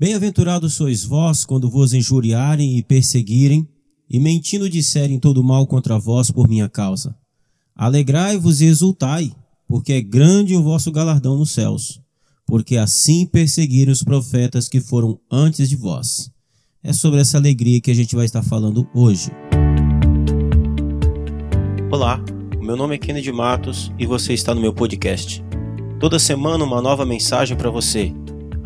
Bem-aventurados sois vós quando vos injuriarem e perseguirem, e mentindo disserem todo mal contra vós por minha causa. Alegrai-vos e exultai, porque é grande o vosso galardão nos céus, porque assim perseguiram os profetas que foram antes de vós. É sobre essa alegria que a gente vai estar falando hoje. Olá, meu nome é Kennedy Matos e você está no meu podcast. Toda semana uma nova mensagem para você,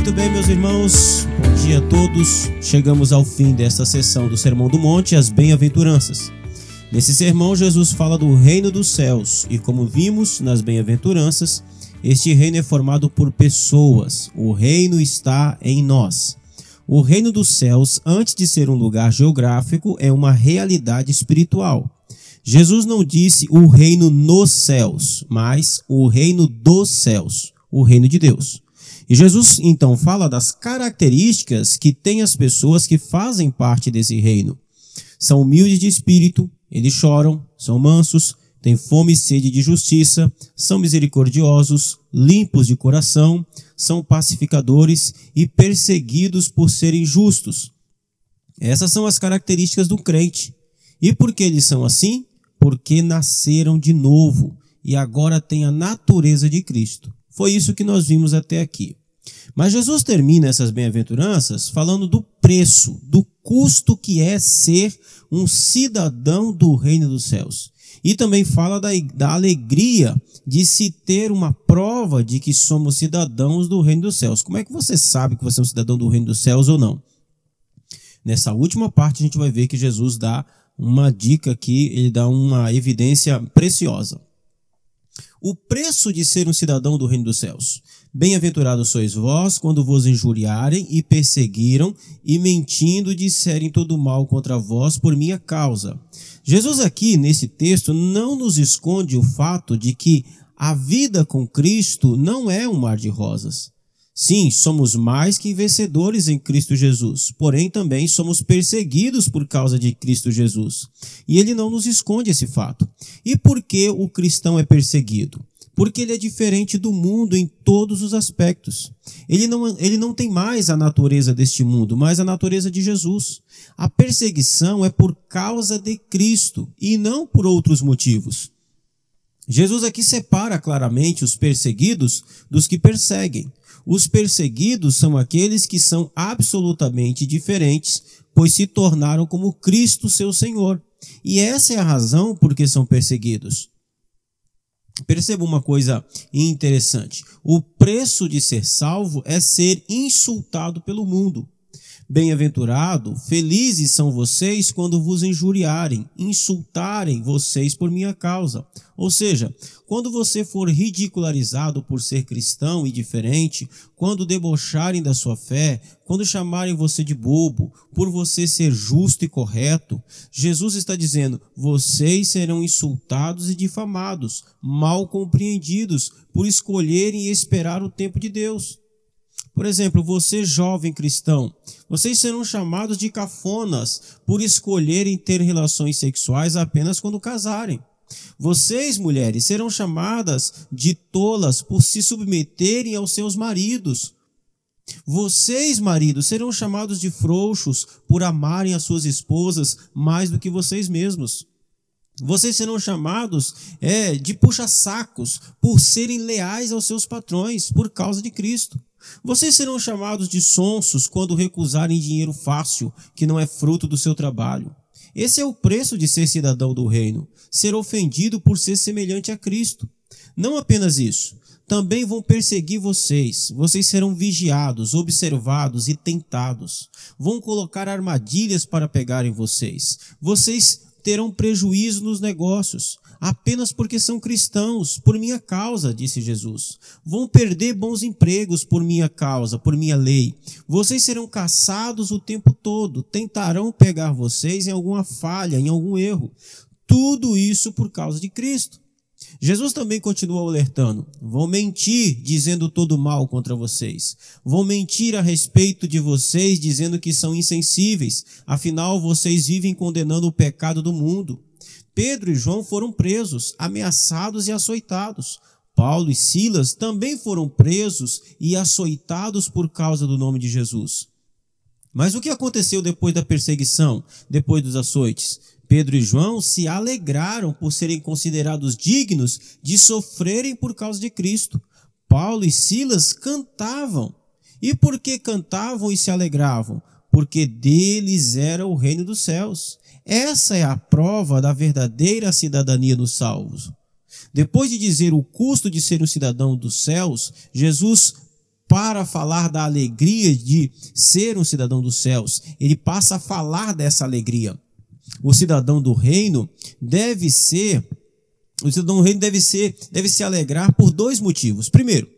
Muito bem, meus irmãos, bom dia a todos. Chegamos ao fim desta sessão do Sermão do Monte, as Bem-aventuranças. Nesse sermão, Jesus fala do reino dos céus e, como vimos nas Bem-aventuranças, este reino é formado por pessoas. O reino está em nós. O reino dos céus, antes de ser um lugar geográfico, é uma realidade espiritual. Jesus não disse o reino nos céus, mas o reino dos céus, o reino de Deus. E Jesus então fala das características que têm as pessoas que fazem parte desse reino. São humildes de espírito, eles choram, são mansos, têm fome e sede de justiça, são misericordiosos, limpos de coração, são pacificadores e perseguidos por serem justos. Essas são as características do crente. E por que eles são assim? Porque nasceram de novo e agora têm a natureza de Cristo. Foi isso que nós vimos até aqui. Mas Jesus termina essas bem-aventuranças falando do preço, do custo que é ser um cidadão do reino dos céus. E também fala da, da alegria de se ter uma prova de que somos cidadãos do reino dos céus. Como é que você sabe que você é um cidadão do reino dos céus ou não? Nessa última parte a gente vai ver que Jesus dá uma dica aqui, ele dá uma evidência preciosa. O preço de ser um cidadão do reino dos céus. Bem-aventurados sois vós quando vos injuriarem e perseguiram e mentindo disserem todo mal contra vós por minha causa. Jesus aqui nesse texto não nos esconde o fato de que a vida com Cristo não é um mar de rosas. Sim, somos mais que vencedores em Cristo Jesus, porém também somos perseguidos por causa de Cristo Jesus. E ele não nos esconde esse fato. E por que o cristão é perseguido? Porque ele é diferente do mundo em todos os aspectos. Ele não, ele não tem mais a natureza deste mundo, mas a natureza de Jesus. A perseguição é por causa de Cristo e não por outros motivos. Jesus aqui separa claramente os perseguidos dos que perseguem. Os perseguidos são aqueles que são absolutamente diferentes, pois se tornaram como Cristo, seu Senhor. E essa é a razão por que são perseguidos. Perceba uma coisa interessante: o preço de ser salvo é ser insultado pelo mundo. Bem-aventurado, felizes são vocês quando vos injuriarem, insultarem vocês por minha causa. Ou seja, quando você for ridicularizado por ser cristão e diferente, quando debocharem da sua fé, quando chamarem você de bobo, por você ser justo e correto, Jesus está dizendo: vocês serão insultados e difamados, mal compreendidos, por escolherem e esperar o tempo de Deus. Por exemplo, você jovem cristão, vocês serão chamados de cafonas por escolherem ter relações sexuais apenas quando casarem. Vocês, mulheres, serão chamadas de tolas por se submeterem aos seus maridos. Vocês, maridos, serão chamados de frouxos por amarem as suas esposas mais do que vocês mesmos. Vocês serão chamados é, de puxa-sacos por serem leais aos seus patrões por causa de Cristo. Vocês serão chamados de sonsos quando recusarem dinheiro fácil, que não é fruto do seu trabalho. Esse é o preço de ser cidadão do reino, ser ofendido por ser semelhante a Cristo. Não apenas isso, também vão perseguir vocês. Vocês serão vigiados, observados e tentados. Vão colocar armadilhas para pegarem vocês. Vocês terão prejuízo nos negócios. apenas porque são cristãos, por minha causa, disse Jesus. Vão perder bons empregos por minha causa, por minha lei. Vocês serão caçados o tempo todo, tentarão pegar vocês em alguma falha, em algum erro. Tudo isso por causa de Cristo. Jesus também continuou alertando: vão mentir dizendo todo mal contra vocês. Vão mentir a respeito de vocês dizendo que são insensíveis. Afinal, vocês vivem condenando o pecado do mundo. Pedro e João foram presos, ameaçados e açoitados. Paulo e Silas também foram presos e açoitados por causa do nome de Jesus. Mas o que aconteceu depois da perseguição, depois dos açoites? Pedro e João se alegraram por serem considerados dignos de sofrerem por causa de Cristo. Paulo e Silas cantavam. E por que cantavam e se alegravam? Porque deles era o reino dos céus. Essa é a prova da verdadeira cidadania dos salvos. Depois de dizer o custo de ser um cidadão dos céus, Jesus, para falar da alegria de ser um cidadão dos céus, ele passa a falar dessa alegria o cidadão do reino deve ser o cidadão do reino deve ser deve se alegrar por dois motivos. Primeiro,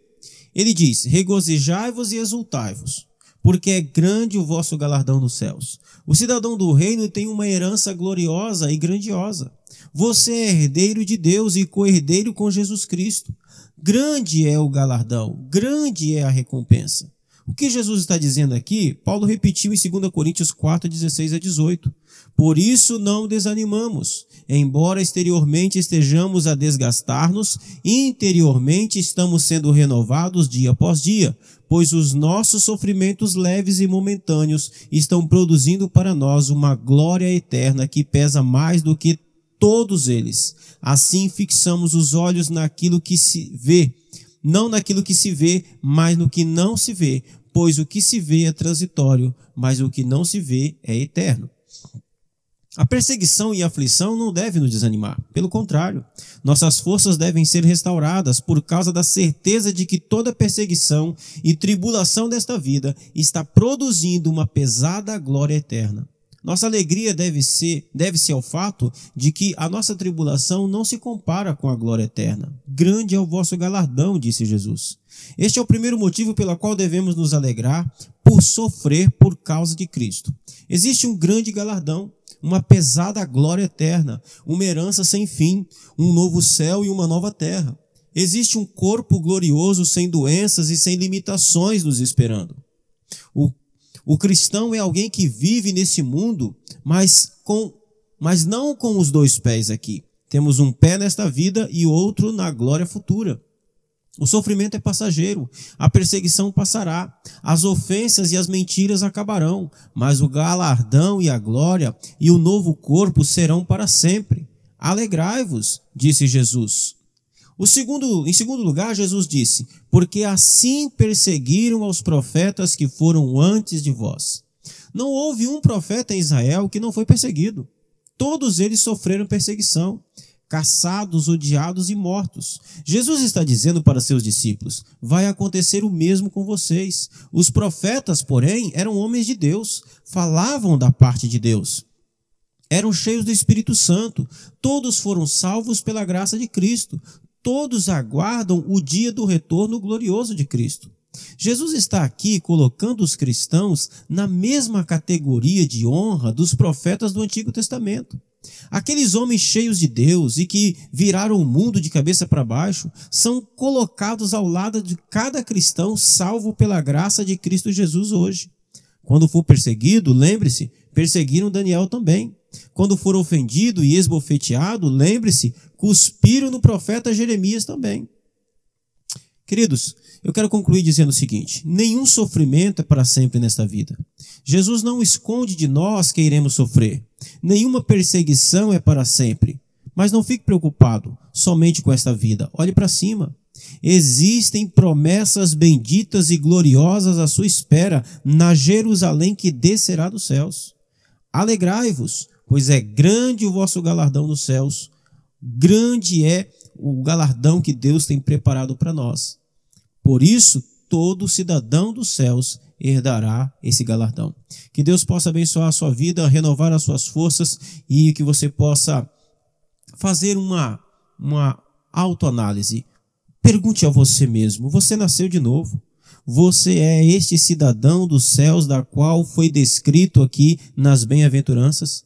ele diz: regozijai-vos e exultai-vos, porque é grande o vosso galardão nos céus. O cidadão do reino tem uma herança gloriosa e grandiosa. Você é herdeiro de Deus e co-herdeiro com Jesus Cristo. Grande é o galardão, grande é a recompensa. O que Jesus está dizendo aqui, Paulo repetiu em 2 Coríntios 4, 16 a 18. Por isso não desanimamos. Embora exteriormente estejamos a desgastar-nos, interiormente estamos sendo renovados dia após dia, pois os nossos sofrimentos leves e momentâneos estão produzindo para nós uma glória eterna que pesa mais do que todos eles. Assim fixamos os olhos naquilo que se vê não naquilo que se vê, mas no que não se vê, pois o que se vê é transitório, mas o que não se vê é eterno. A perseguição e a aflição não devem nos desanimar. Pelo contrário, nossas forças devem ser restauradas por causa da certeza de que toda perseguição e tribulação desta vida está produzindo uma pesada glória eterna. Nossa alegria deve ser, deve-se ao fato de que a nossa tribulação não se compara com a glória eterna. Grande é o vosso galardão, disse Jesus. Este é o primeiro motivo pelo qual devemos nos alegrar por sofrer por causa de Cristo. Existe um grande galardão, uma pesada glória eterna, uma herança sem fim, um novo céu e uma nova terra. Existe um corpo glorioso sem doenças e sem limitações nos esperando. O o cristão é alguém que vive nesse mundo, mas com mas não com os dois pés aqui. Temos um pé nesta vida e outro na glória futura. O sofrimento é passageiro, a perseguição passará, as ofensas e as mentiras acabarão, mas o galardão e a glória e o novo corpo serão para sempre. Alegrai-vos, disse Jesus. O segundo, em segundo lugar, Jesus disse: Porque assim perseguiram aos profetas que foram antes de vós. Não houve um profeta em Israel que não foi perseguido. Todos eles sofreram perseguição, caçados, odiados e mortos. Jesus está dizendo para seus discípulos: vai acontecer o mesmo com vocês. Os profetas, porém, eram homens de Deus, falavam da parte de Deus eram cheios do Espírito Santo, todos foram salvos pela graça de Cristo, todos aguardam o dia do retorno glorioso de Cristo. Jesus está aqui colocando os cristãos na mesma categoria de honra dos profetas do Antigo Testamento. Aqueles homens cheios de Deus e que viraram o mundo de cabeça para baixo são colocados ao lado de cada cristão salvo pela graça de Cristo Jesus hoje. Quando for perseguido, lembre-se, perseguiram Daniel também. Quando for ofendido e esbofeteado, lembre-se, cuspiram no profeta Jeremias também. Queridos, eu quero concluir dizendo o seguinte: nenhum sofrimento é para sempre nesta vida. Jesus não esconde de nós que iremos sofrer. Nenhuma perseguição é para sempre. Mas não fique preocupado somente com esta vida. Olhe para cima. Existem promessas benditas e gloriosas à sua espera na Jerusalém que descerá dos céus. Alegrai-vos, pois é grande o vosso galardão nos céus, grande é o galardão que Deus tem preparado para nós. Por isso, todo cidadão dos céus herdará esse galardão. Que Deus possa abençoar a sua vida, renovar as suas forças e que você possa fazer uma uma autoanálise. Pergunte a você mesmo: você nasceu de novo? Você é este cidadão dos céus da qual foi descrito aqui nas bem-aventuranças?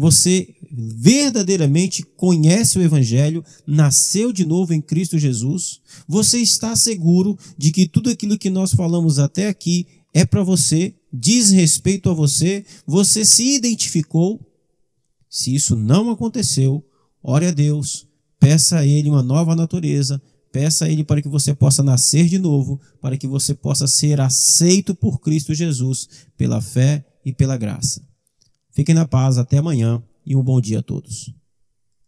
Você verdadeiramente conhece o Evangelho, nasceu de novo em Cristo Jesus? Você está seguro de que tudo aquilo que nós falamos até aqui é para você, diz respeito a você? Você se identificou? Se isso não aconteceu, ore a Deus, peça a Ele uma nova natureza, Peça a Ele para que você possa nascer de novo, para que você possa ser aceito por Cristo Jesus pela fé e pela graça. Fiquem na paz, até amanhã e um bom dia a todos.